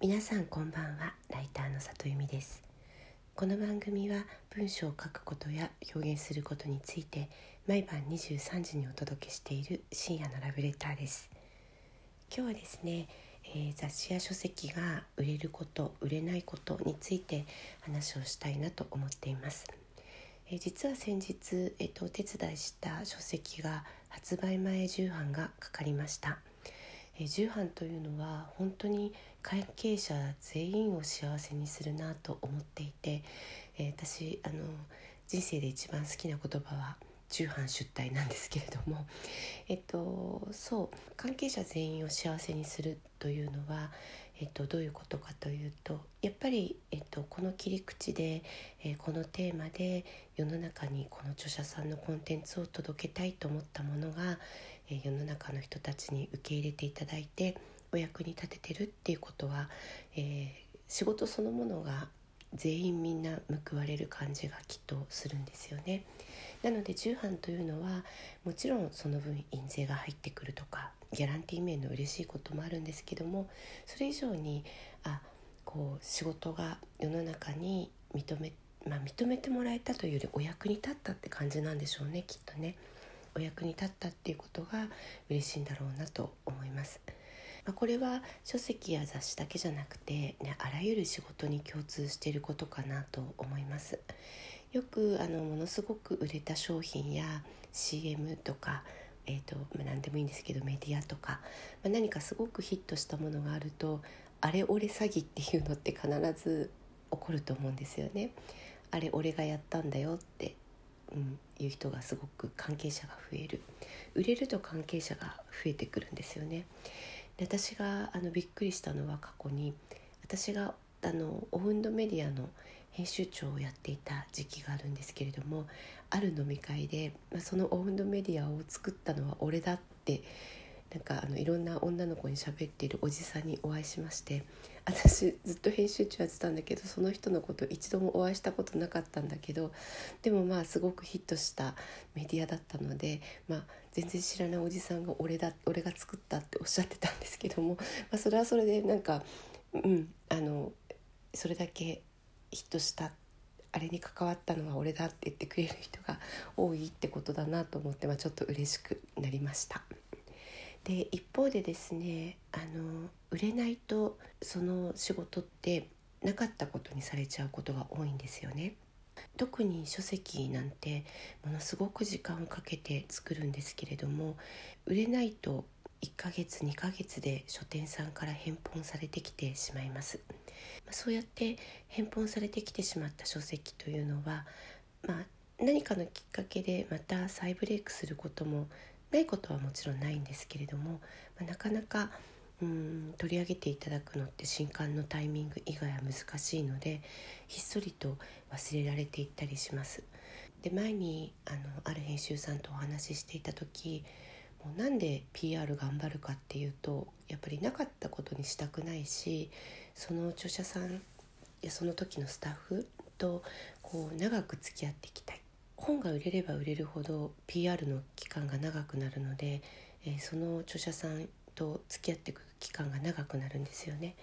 皆さんこんばんは。ライターの里由美です。この番組は文章を書くことや表現することについて毎晩23時にお届けしている深夜のラブレターです。今日はですね、えー、雑誌や書籍が売れること売れないことについて話をしたいなと思っています。え、実は先日、えーと、お手伝いした書籍が発売前重版がかかりました。重版というのは本当に関係者全員を幸せにするなと思っていて、え、私あの人生で一番好きな言葉は重版出退なんですけれども、えっと、そう関係者全員を幸せにするというのは、えっと、どういうことかというとやっぱり、えっと、この切り口で、えー、このテーマで世の中にこの著者さんのコンテンツを届けたいと思ったものが、えー、世の中の人たちに受け入れていただいてお役に立ててるっていうことは、えー、仕事そのものが全員みんな報われる感じがきっとするんですよね。なので重版というのはもちろんその分印税が入ってくるとかギャランティー面の嬉しいこともあるんですけどもそれ以上にあこう仕事が世の中に認め,、まあ、認めてもらえたというよりお役に立ったって感じなんでしょうねきっとね。お役に立ったっていうことが嬉しいんだろうなと思います。まあ、これは書籍や雑誌だけじゃなくて、ね、あらゆる仕事に共通していることかなと思います。よくあのものすごく売れた商品や CM とか、えーとまあ、何でもいいんですけどメディアとか、まあ、何かすごくヒットしたものがあるとあれ俺詐欺っていうのって必ず起こると思うんですよね。あれ俺がやったんだよって、うん、いう人がすごく関係者が増える売れると関係者が増えてくるんですよね。で私があのびっくりしたのは過去に私があのオウンドメディアの編集長をやっていた時期があるんですけれどもある飲み会で、まあ、そのオウンドメディアを作ったのは俺だってなんかあのいろんな女の子に喋っているおじさんにお会いしまして私ずっと編集長やってたんだけどその人のこと一度もお会いしたことなかったんだけどでもまあすごくヒットしたメディアだったので、まあ、全然知らないおじさんが俺だ俺が作ったっておっしゃってたんですけども、まあ、それはそれでなんかうんあのそれだけヒットしたあれに関わったのは俺だって言ってくれる人が多いってことだなと思って、まあ、ちょっと嬉しくなりました。で一方でですねあの売れないとその仕事ってなかったことにされちゃうことが多いんですよね。特に書籍なんてものすごく時間をかけて作るんですけれども売れないと1ヶ月2ヶ月で書店さんから返本されてきてしまいます。そうやって返本されてきてしまった書籍というのは、まあ、何かのきっかけでまた再ブレイクすることもないことはもちろんないんですけれども、まあ、なかなかうん取り上げていただくのって新刊のタイミング以外は難しいのでひっそりと忘れられていったりします。で前にあのある編集さんとお話ししていた時もうなんで PR 頑張るかっていうとやっぱりなかったことにしたくないしその著者さんやその時のスタッフとこう長く付き合っていきたい本が売れれば売れるほど PR の期間が長くなるので、えー、その著者さんと付き合っていく期間が長くなるんですよね。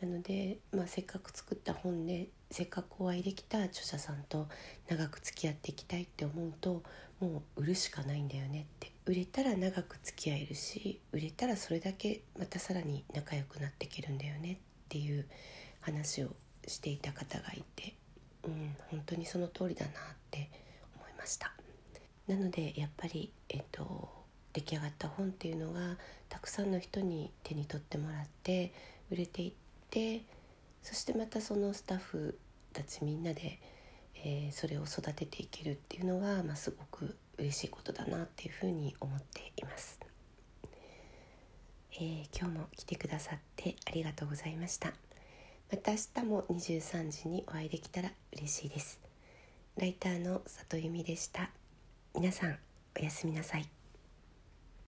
なので、まあ、せっかく作った本でせっかくお会いできた著者さんと長く付き合っていきたいって思うともう売るしかないんだよねって売れたら長く付き合えるし売れたらそれだけまたさらに仲良くなっていけるんだよねっていう話をしていた方がいて、うん、本当にその通りだなってました。なのでやっぱり、えっと、出来上がった本っていうのがたくさんの人に手に取ってもらって売れていってそしてまたそのスタッフたちみんなで、えー、それを育てていけるっていうのは、まあ、すごく嬉しいことだなっていうふうに思っています。えー、今日も来てくださってありがとうございました。また明日も23時にお会いできたら嬉しいです。ライターの里由美でした。皆さんおやすみなさい。